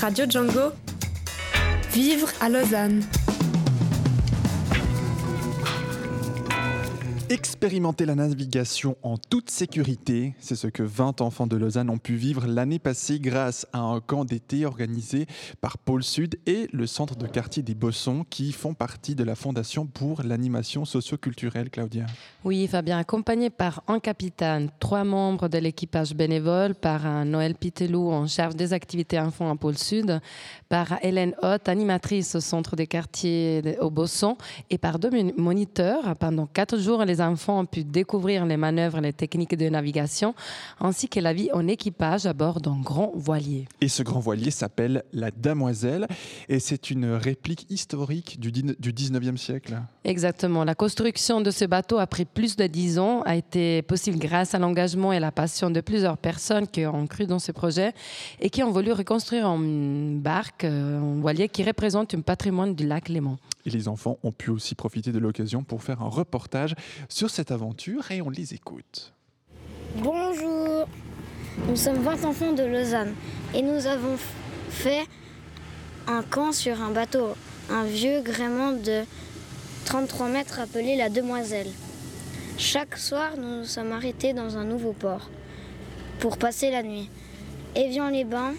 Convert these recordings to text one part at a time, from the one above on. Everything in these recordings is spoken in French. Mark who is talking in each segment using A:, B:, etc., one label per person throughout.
A: Radio Django. Vivre à Lausanne.
B: Expérimenter la navigation en toute sécurité, c'est ce que 20 enfants de Lausanne ont pu vivre l'année passée grâce à un camp d'été organisé par Pôle Sud et le centre de quartier des Bossons qui font partie de la Fondation pour l'animation socio-culturelle, Claudia.
C: Oui, Fabien, accompagné par un capitaine, trois membres de l'équipage bénévole, par un Noël Pitelou en charge des activités enfants à Pôle Sud, par Hélène Hott, animatrice au centre des quartiers au Bossons, et par deux moniteurs pendant quatre jours, les les enfants ont pu découvrir les manœuvres et les techniques de navigation, ainsi que la vie en équipage à bord d'un grand voilier.
B: Et ce grand voilier s'appelle la Damoiselle, et c'est une réplique historique du, du 19e siècle.
C: Exactement. La construction de ce bateau, après plus de dix ans, a été possible grâce à l'engagement et la passion de plusieurs personnes qui ont cru dans ce projet et qui ont voulu reconstruire une barque, euh, un voilier qui représente un patrimoine du lac Léman.
B: Et les enfants ont pu aussi profiter de l'occasion pour faire un reportage sur cette aventure et on les écoute.
D: Bonjour, nous sommes 20 enfants de Lausanne et nous avons fait un camp sur un bateau, un vieux gréement de 33 mètres appelé la Demoiselle. Chaque soir, nous nous sommes arrêtés dans un nouveau port pour passer la nuit. Évian-les-Bains,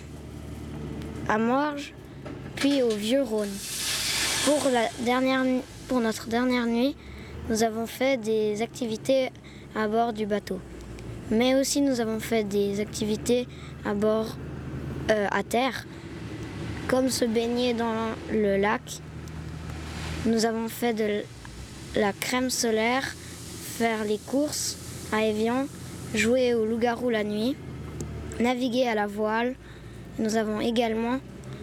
D: à Morges, puis au Vieux-Rhône. Pour, la dernière, pour notre dernière nuit, nous avons fait des activités à bord du bateau. Mais aussi nous avons fait des activités à bord euh, à terre, comme se baigner dans le lac. Nous avons fait de la crème solaire, faire les courses à Evian, jouer au loup-garou la nuit, naviguer à la voile. Nous avons également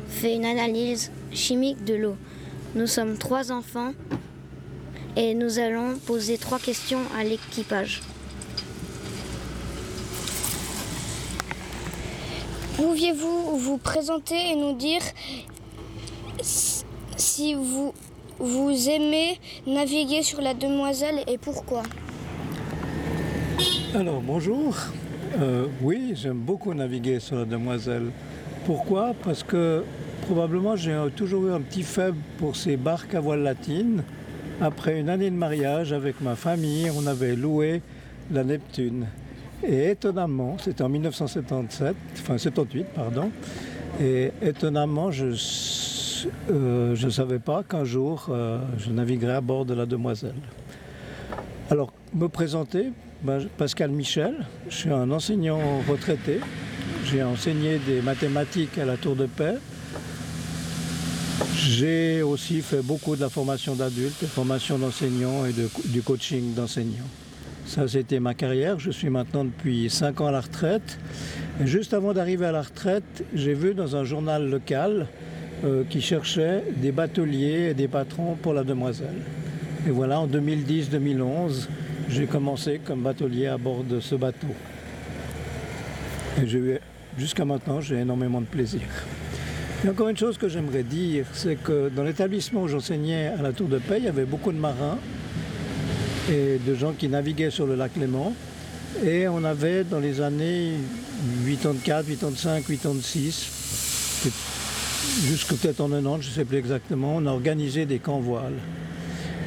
D: fait une analyse chimique de l'eau. Nous sommes trois enfants et nous allons poser trois questions à l'équipage. Pouviez-vous vous présenter et nous dire si vous, vous aimez naviguer sur la demoiselle et pourquoi?
E: Alors bonjour. Euh, oui, j'aime beaucoup naviguer sur la demoiselle. Pourquoi? Parce que probablement j'ai toujours eu un petit faible pour ces barques à voile latine. Après une année de mariage avec ma famille, on avait loué la Neptune. Et étonnamment, c'était en 1977, enfin 78, pardon, et étonnamment, je ne euh, savais pas qu'un jour, euh, je naviguerais à bord de la Demoiselle. Alors, me présenter, ben, Pascal Michel, je suis un enseignant retraité, j'ai enseigné des mathématiques à la Tour de Paix, j'ai aussi fait beaucoup de la formation d'adultes, formation d'enseignants et du coaching d'enseignants. Ça, c'était ma carrière. Je suis maintenant depuis 5 ans à la retraite. Et juste avant d'arriver à la retraite, j'ai vu dans un journal local euh, qui cherchait des bateliers et des patrons pour la demoiselle. Et voilà, en 2010-2011, j'ai commencé comme batelier à bord de ce bateau. Et jusqu'à maintenant, j'ai énormément de plaisir. Encore une chose que j'aimerais dire, c'est que dans l'établissement où j'enseignais à la Tour de Paix, il y avait beaucoup de marins et de gens qui naviguaient sur le lac Léman. Et on avait dans les années 84, 85, 86, jusqu'à peut-être en 90, je ne sais plus exactement, on a organisé des camps voiles.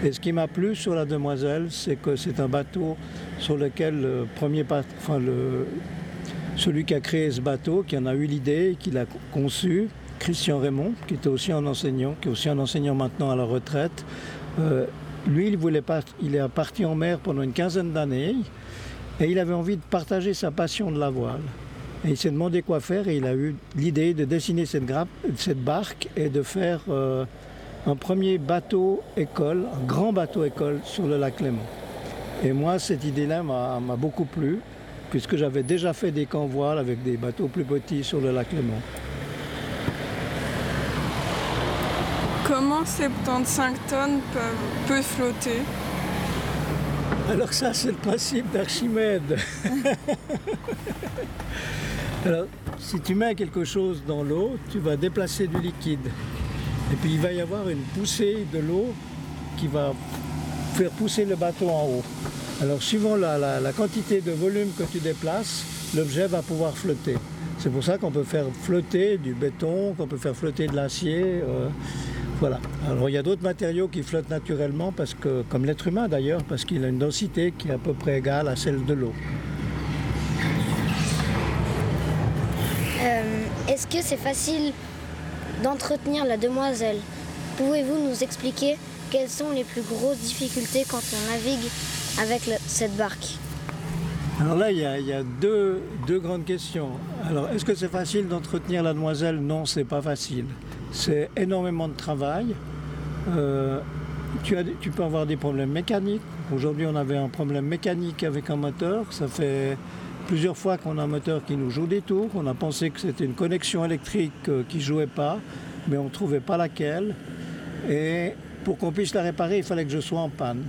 E: Et ce qui m'a plu sur la Demoiselle, c'est que c'est un bateau sur lequel le premier, enfin le, celui qui a créé ce bateau, qui en a eu l'idée, qui l'a conçu, Christian Raymond, qui était aussi un enseignant, qui est aussi un enseignant maintenant à la retraite. Euh, lui, il, voulait pas, il est parti en mer pendant une quinzaine d'années et il avait envie de partager sa passion de la voile. Et il s'est demandé quoi faire et il a eu l'idée de dessiner cette, barque et de faire euh, un premier bateau école, un grand bateau école sur le lac Léman. Et moi, cette idée-là m'a beaucoup plu, puisque j'avais déjà fait des camps voiles avec des bateaux plus petits sur le lac Léman.
F: Comment 75 tonnes peuvent, flotter
E: Alors ça, c'est le principe d'Archimède. Alors, si tu mets quelque chose dans l'eau, tu vas déplacer du liquide. Et puis il va y avoir une poussée de l'eau qui va faire pousser le bateau en haut. Alors suivant la, quantité de volume que tu déplaces, l'objet va pouvoir flotter. C'est pour ça qu'on peut faire flotter du béton, qu'on peut faire flotter de l'acier. euh, voilà. Alors il y a d'autres matériaux qui flottent naturellement, parce que, comme l'être humain d'ailleurs, parce qu'il a une densité qui est à peu près égale à celle de l'eau.
D: Euh, Est-ce que c'est facile d'entretenir la demoiselle? Pouvez-vous nous expliquer quelles sont les plus grosses difficultés quand on navigue avec le- cette barque?
E: Alors là, il y a, il y a deux, deux grandes questions. Alors, est-ce que c'est facile d'entretenir la demoiselle? Non, c'est pas facile. C'est énormément de travail. Euh, tu, peux avoir des problèmes mécaniques. Aujourd'hui, on avait un problème mécanique avec un moteur. Ça fait plusieurs fois qu'on a un moteur qui nous joue des tours. On a pensé que c'était une connexion électrique euh, qui jouait pas, mais on ne trouvait pas laquelle. Et pour qu'on puisse la réparer, il fallait que je sois en panne.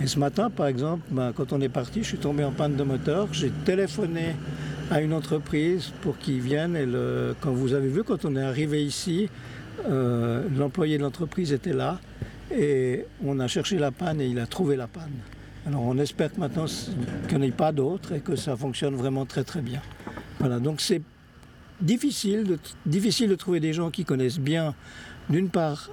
E: Et ce matin, par exemple, ben, quand on est parti, je suis tombé en panne de moteur. J'ai téléphoné à une entreprise pour qu'ils viennent. Et le- quand vous avez vu, quand on est arrivé ici, euh, l'employé de l'entreprise était là. Et on a cherché la panne et il a trouvé la panne. Alors on espère que maintenant qu'il n'y en ait pas d'autres et que ça fonctionne vraiment très très bien. Voilà, donc c'est difficile de, difficile de trouver des gens qui connaissent bien, d'une part,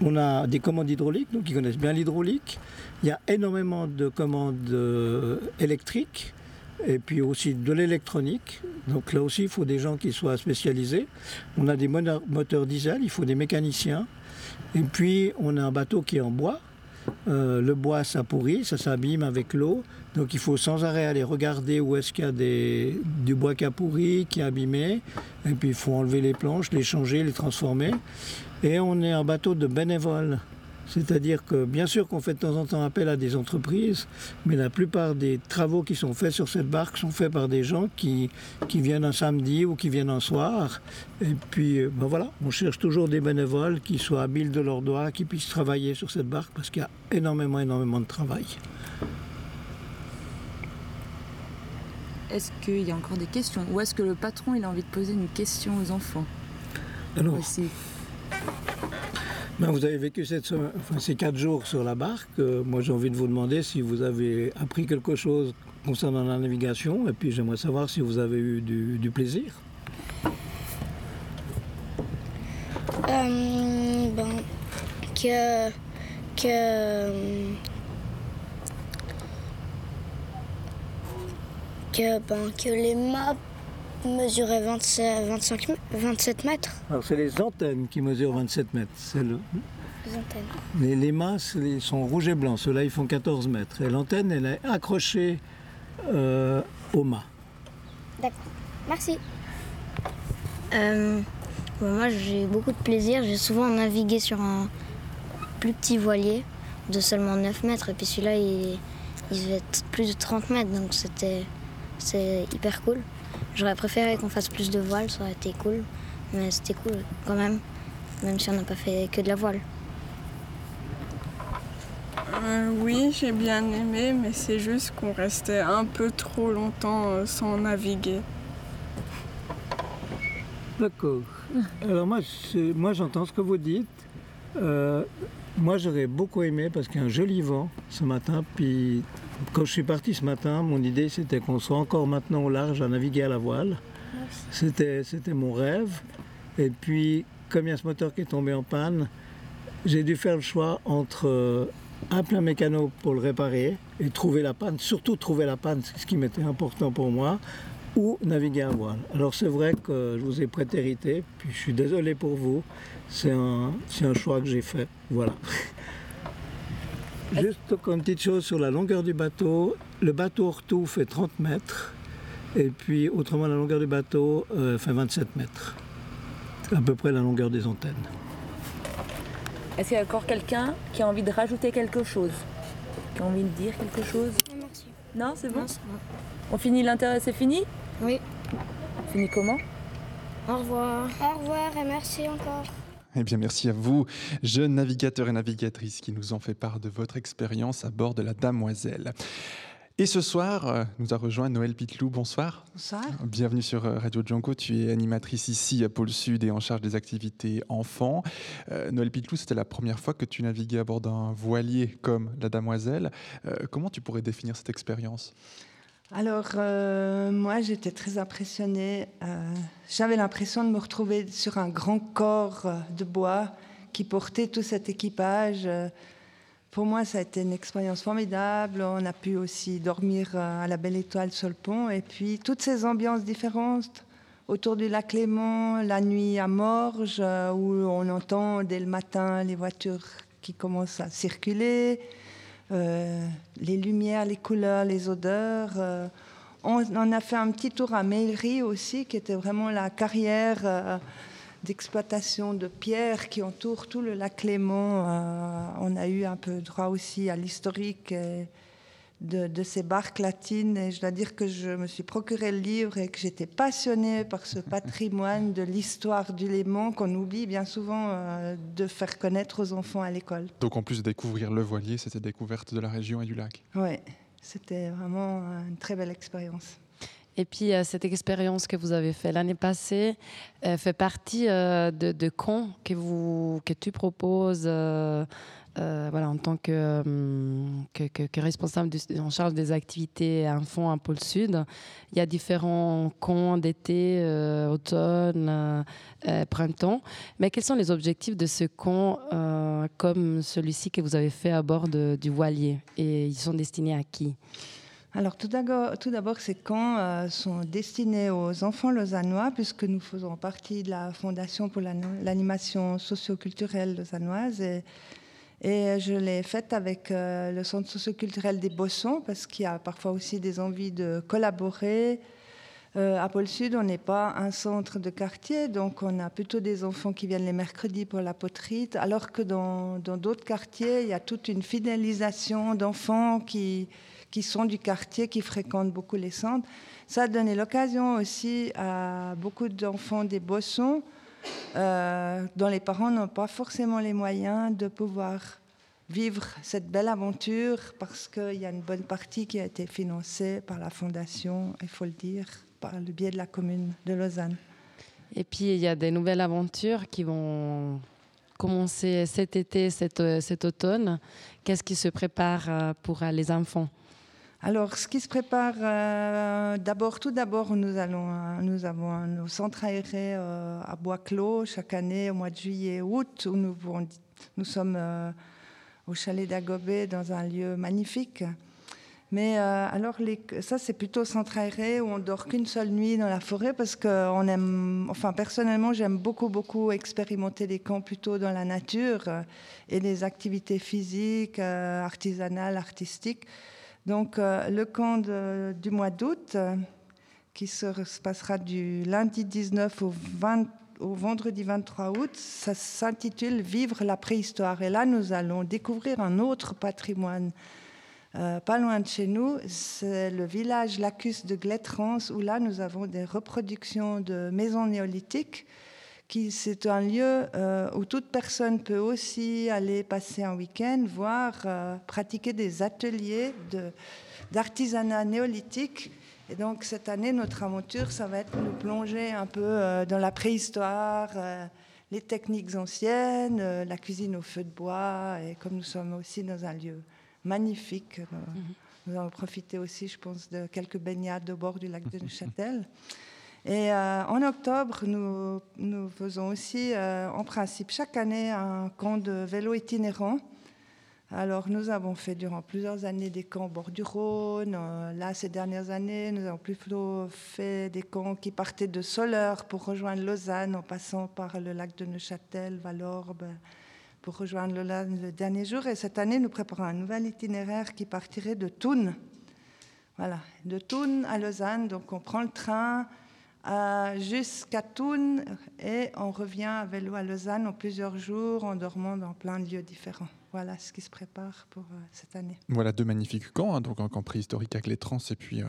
E: on a des commandes hydrauliques, donc qui connaissent bien l'hydraulique. Il y a énormément de commandes euh, électriques et puis aussi de l'électronique. Donc là aussi, il faut des gens qui soient spécialisés. On a des moteurs diesel, il faut des mécaniciens. Et puis, on a un bateau qui est en bois. Euh, le bois, ça pourrit, ça s'abîme avec l'eau. Donc, il faut sans arrêt aller regarder où est-ce qu'il y a du bois qui a pourri, qui est abîmé. Et puis, il faut enlever les planches, les changer, les transformer. Et on est un bateau de bénévoles. C'est-à-dire que bien sûr qu'on fait de temps en temps appel à des entreprises, mais la plupart des travaux qui sont faits sur cette barque sont faits par des gens qui, qui viennent un samedi ou qui viennent un soir. Et puis euh, ben voilà, on cherche toujours des bénévoles qui soient habiles de leurs doigts, qui puissent travailler sur cette barque parce qu'il y a énormément, énormément de travail.
G: Est-ce qu'il y a encore des questions? Ou est-ce que le patron il a envie de poser une question aux enfants?
E: Alors,
G: aussi
E: Ben, vous avez vécu cette semaine- ces quatre jours sur la barque. Euh, moi, j'ai envie de vous demander si vous avez appris quelque chose concernant la navigation. Et puis, j'aimerais savoir si vous avez eu du, plaisir.
D: Ben, que, que, que, ben, que les mâts mesuraient 27, 25 m- 27 mètres.
E: Alors, c'est les antennes qui mesurent 27 mètres. C'est le-
D: Les antennes.
E: les, ils sont rouges et blancs. Ceux-là, ils font 14 mètres. Et l'antenne, elle est accrochée euh, au mât.
D: D'accord. Merci. Euh, moi, j'ai eu beaucoup de plaisir. J'ai souvent navigué sur un plus petit voilier de seulement 9 mètres. Et puis celui-là, il, il faisait plus de 30 mètres. Donc c'était c'est hyper cool. J'aurais préféré qu'on fasse plus de voiles, ça aurait été cool. Mais c'était cool quand même, même si on n'a pas fait que de la voile.
F: Euh, oui, j'ai bien aimé, mais c'est juste qu'on restait un peu trop longtemps euh, sans naviguer.
E: D'accord. Alors moi, moi j'entends ce que vous dites. Euh, moi j'aurais beaucoup aimé parce qu'il y a un joli vent ce matin. Puis quand je suis parti ce matin, mon idée c'était qu'on soit encore maintenant au large à naviguer à la voile. C'était, mon rêve. Et puis comme il y a ce moteur qui est tombé en panne, j'ai dû faire le choix entre euh, appeler un mécano pour le réparer et trouver la panne, surtout trouver la panne, ce qui m'était important pour moi, ou naviguer à voile. Alors c'est vrai que je vous ai prêté hérité, puis je suis désolé pour vous, c'est un, un choix que j'ai fait. Voilà. Juste encore une petite chose sur la longueur du bateau. Le bateau hors tout fait 30 mètres, et puis autrement la longueur du bateau euh, fait 27 mètres. C'est à peu près la longueur des antennes.
G: Est-ce qu'il y a encore quelqu'un qui a envie de rajouter quelque chose? Qui a envie de dire quelque chose?
D: Merci.
G: Non, c'est bon? On finit l'intérêt, c'est fini?
D: Oui.
G: On finit comment?
D: Au revoir. Au revoir et merci encore.
B: Eh bien, merci à vous, jeunes navigateurs et navigatrices, qui nous ont fait part de votre expérience à bord de la Damoiselle. Et ce soir, euh, nous a rejoint Noël Pitlou. Bonsoir.
H: Bonsoir.
B: Bienvenue sur euh, Radio Django. Tu es animatrice ici à Pôle Sud et en charge des activités enfants. Euh, Noël Pitlou, c'était la première fois que tu naviguais à bord d'un voilier comme la Damoiselle. Euh, comment tu pourrais définir cette expérience?
H: Alors, euh, moi, j'étais très impressionnée. Euh, J'avais l'impression de me retrouver sur un grand corps euh, de bois qui portait tout cet équipage. Pour moi, ça a été une expérience formidable. On a pu aussi dormir à la Belle Étoile sur le pont. Et puis, toutes ces ambiances différentes autour du lac Léman, la nuit à Morges, où on entend dès le matin les voitures qui commencent à circuler, les lumières, les couleurs, les odeurs. euh. on, a fait un petit tour à Meillery aussi, qui était vraiment la carrière euh, d'exploitation de pierres qui entoure tout le lac Léman. Euh, on a eu un peu droit aussi à l'historique de, de ces barques latines. Et je dois dire que je me suis procuré le livre et que j'étais passionnée par ce patrimoine de l'histoire du Léman qu'on oublie bien souvent euh, de faire connaître aux enfants à l'école.
B: Donc en plus de découvrir le voilier, c'était découverte de la région et du lac.
H: Oui, c'était vraiment une très belle expérience.
C: Et puis, euh, cette expérience que vous avez faite l'année passée euh, fait partie euh, de, de que, tu proposes voilà, en tant que, hum, responsable en charge des activités enfants à Pôle Sud. Il y a différents camps d'été, automne, printemps. Mais quels sont les objectifs de ce camp comme celui-ci que vous avez fait à bord du voilier? Et ils sont destinés à qui?
H: Alors tout d'abord, ces camps euh, sont destinés aux enfants lausannois, puisque nous faisons partie de la Fondation pour l'an- l'animation socio-culturelle lausannoise. Et, je l'ai faite avec euh, le Centre socioculturel des Bossons, parce qu'il y a parfois aussi des envies de collaborer. Euh, à Pôle Sud, on n'est pas un centre de quartier, donc on a plutôt des enfants qui viennent les mercredis pour la poterie, alors que dans d'autres quartiers, il y a toute une fidélisation d'enfants qui, qui sont du quartier, qui fréquentent beaucoup les centres. Ça a donné l'occasion aussi à beaucoup d'enfants des Bossons, euh, dont les parents n'ont pas forcément les moyens de pouvoir vivre cette belle aventure parce qu'il y a une bonne partie qui a été financée par la fondation, il faut le dire, par le biais de la commune de Lausanne.
C: Et puis, il y a des nouvelles aventures qui vont commencer cet été, cet, euh, automne. Qu'est-ce qui se prépare euh, pour les enfants?
H: Alors, ce qui se prépare, euh, tout d'abord, nous, euh, avons nos centres aérés euh, à Bois-Clos chaque année au mois de juillet et août, où nous, sommes au chalet d'Agobé dans un lieu magnifique. Mais alors, les, ça, c'est plutôt centre aéré où on dort qu'une seule nuit dans la forêt parce que on aime, enfin, personnellement, j'aime beaucoup, beaucoup expérimenter des camps plutôt dans la nature et des activités physiques, artisanales, artistiques. Donc, euh, le camp du mois d'août, euh, qui se, se passera du lundi 19 au, 20 au vendredi 23 août, ça s'intitule Vivre la préhistoire. Et là, nous allons découvrir un autre patrimoine. euh, pas loin de chez nous, c'est le village Lacus de Glettrans, où là, nous avons des reproductions de maisons néolithiques. Qui C'est un lieu euh, où toute personne peut aussi aller passer un week-end, voir, euh, pratiquer des ateliers de- d'artisanat néolithique. Et donc cette année, notre aventure, ça va être nous plonger un peu euh, dans la préhistoire, les techniques anciennes, la cuisine au feu de bois. Et comme nous sommes aussi dans un lieu magnifique, euh, nous allons profiter aussi, je pense, de quelques baignades au bord du lac de Neuchâtel. Et euh, en octobre, nous, faisons aussi, euh, en principe, chaque année, un camp de vélo itinérant. Alors, nous avons fait durant plusieurs années des camps au bord du Rhône. Euh, là, ces dernières années, nous avons plutôt fait des camps qui partaient de Soleure pour rejoindre Lausanne en passant par le lac de Neuchâtel, Valorbe, pour rejoindre Lausanne le dernier jour. Et cette année, nous préparons un nouvel itinéraire qui partirait de Thun. Voilà, de Thun à Lausanne. Donc, on prend le train euh, jusqu'à Thun et on revient à vélo à Lausanne en plusieurs jours en dormant dans plein de lieux différents. Voilà ce qui se prépare pour euh, cette année.
B: Voilà deux magnifiques camps, hein, donc un camp préhistorique avec les trans et puis euh,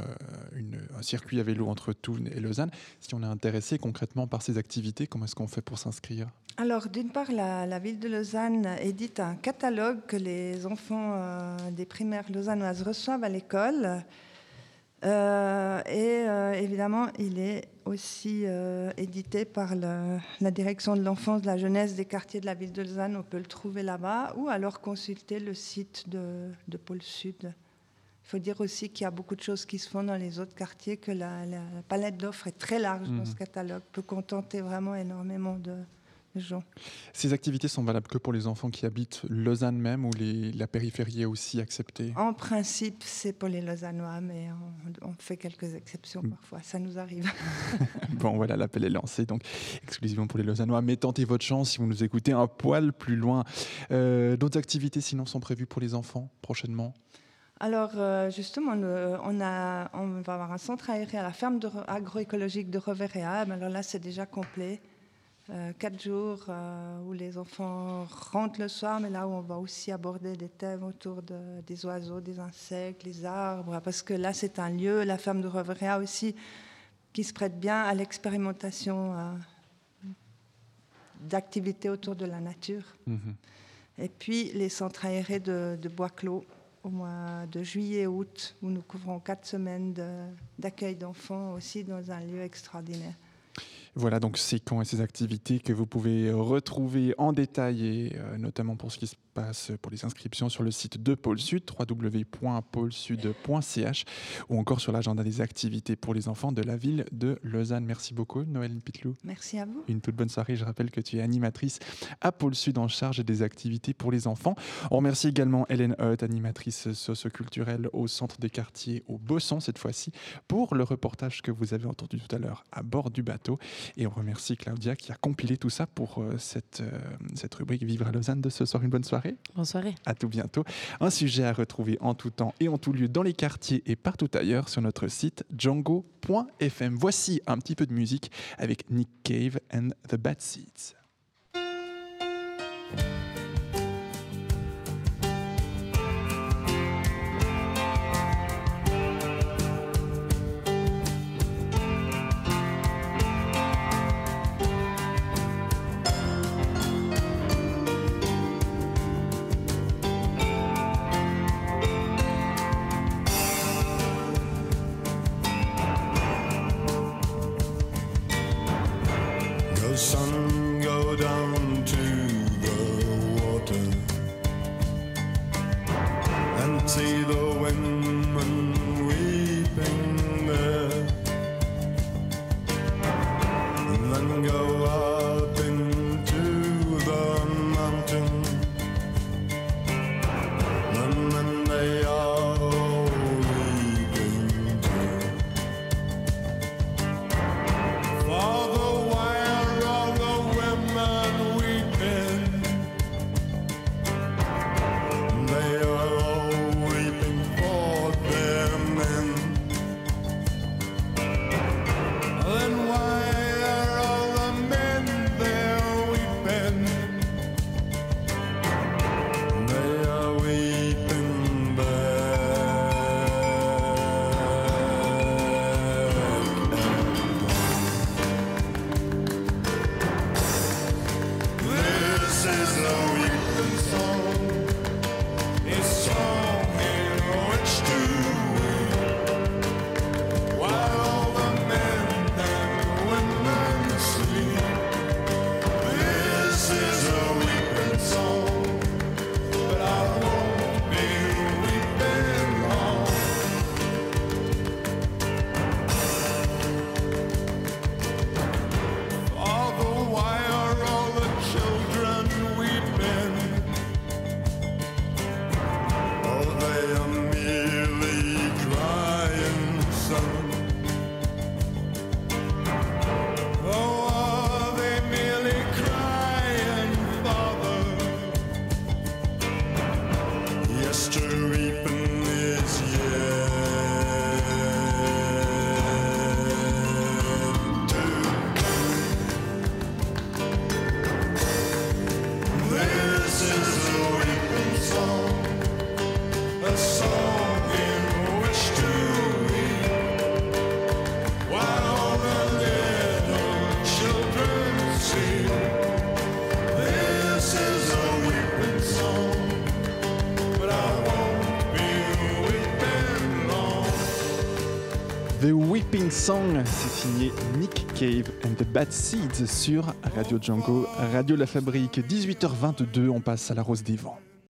B: une- un circuit à vélo entre Thun et Lausanne. Si on est intéressé concrètement par ces activités, comment est-ce qu'on fait pour s'inscrire?
H: Alors, d'une part, la, la ville de Lausanne édite un catalogue que les enfants des primaires lausannoises reçoivent à l'école. Et évidemment, il est aussi euh, édité par le- la direction de l'enfance, de la jeunesse des quartiers de la ville de Lausanne. On peut le trouver là-bas ou alors consulter le site de, de Pôle Sud Il faut dire aussi qu'il y a beaucoup de choses qui se font dans les autres quartiers, que la, la palette d'offres est très large dans
B: Mhm.
H: ce catalogue, peut contenter vraiment énormément de,
B: Ces activités sont valables que pour les enfants qui habitent Lausanne même ou les- la périphérie est aussi acceptée?
H: En principe, c'est pour les Lausannois, mais on, on fait quelques exceptions
B: Mm.
H: parfois, ça nous arrive.
B: Bon, voilà, l'appel est lancé, donc exclusivement pour les Lausannois. Mais tentez votre chance si vous nous écoutez un poil plus loin. Euh, D'autres activités sinon sont prévues pour les enfants prochainement?
H: Alors, euh, justement, nous- on, a, on va avoir un centre aéré à la ferme de agroécologique de Reveréa. Mais Alors là, c'est déjà complet. Euh, quatre jours euh, où les enfants rentrent le soir, mais là où on va aussi aborder des thèmes autour de- des oiseaux, des insectes, les arbres, parce que là, c'est un lieu, la ferme de Reveréa aussi, qui se prête bien à l'expérimentation euh, d'activités autour de la nature.
B: Mhm.
H: Et puis les centres aérés de, de Bois-Clos au mois de juillet-août, où nous couvrons quatre semaines de- d'accueil d'enfants aussi dans un lieu extraordinaire.
B: Voilà donc ces camps et ces activités que vous pouvez retrouver en détail et euh, notamment pour ce qui se passe pour les inscriptions sur le site de Pôle Sud, www.pôlesud.ch ou encore sur l'agenda des activités pour les enfants de la ville de Lausanne. Merci beaucoup Noël Pitlou.
H: Merci à vous.
B: Une toute bonne soirée. Je rappelle que tu es animatrice à Pôle Sud en charge des activités pour les enfants. On remercie également Hélène Hutt, animatrice socioculturelle au centre des quartiers au Bosson cette fois-ci, pour le reportage que vous avez entendu tout à l'heure à bord du bateau. Et on remercie Claudia qui a compilé tout ça pour euh, cette, euh, cette rubrique Vivre à Lausanne de ce soir. Une bonne soirée.
C: Bonne soirée.
B: À tout bientôt. Un sujet à retrouver en tout temps et en tout lieu dans les quartiers et partout ailleurs sur notre site django.fm. Voici un petit peu de musique avec Nick Cave and the Bad Seeds.
I: See the women
B: Song, c'est signé Nick Cave and the Bad Seeds sur Radio Django, Radio La Fabrique, 18h22, on passe à la Rose des Vents.